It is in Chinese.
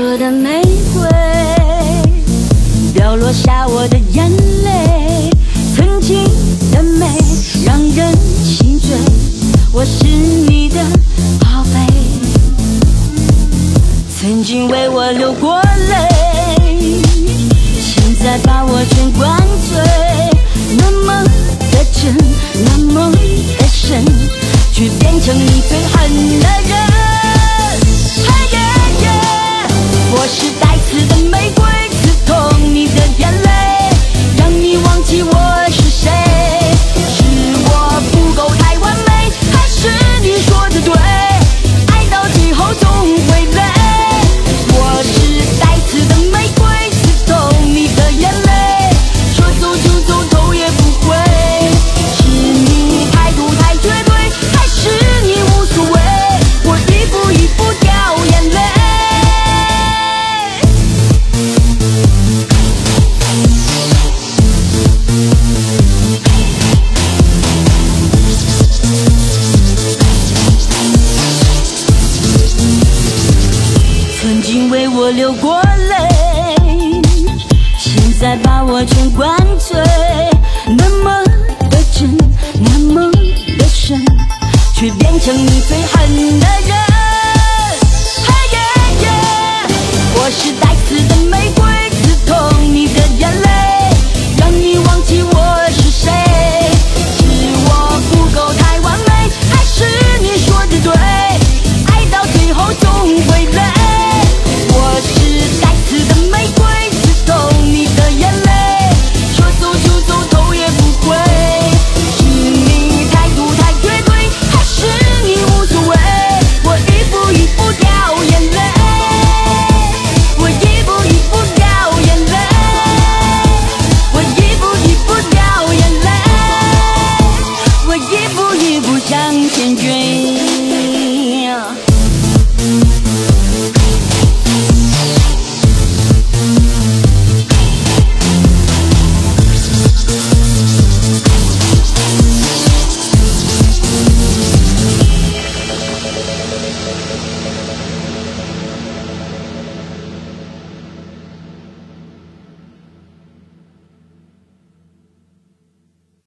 我的玫瑰，掉落下我的眼泪。曾经的美让人心醉，我是你的宝贝。曾经为我流过泪，现在把我全灌醉。那么的真，那么的深，却变成你最恨的人。曾经为我流过泪，现在把我全灌醉，那么的真，那么的深，却变成你最恨的人。You.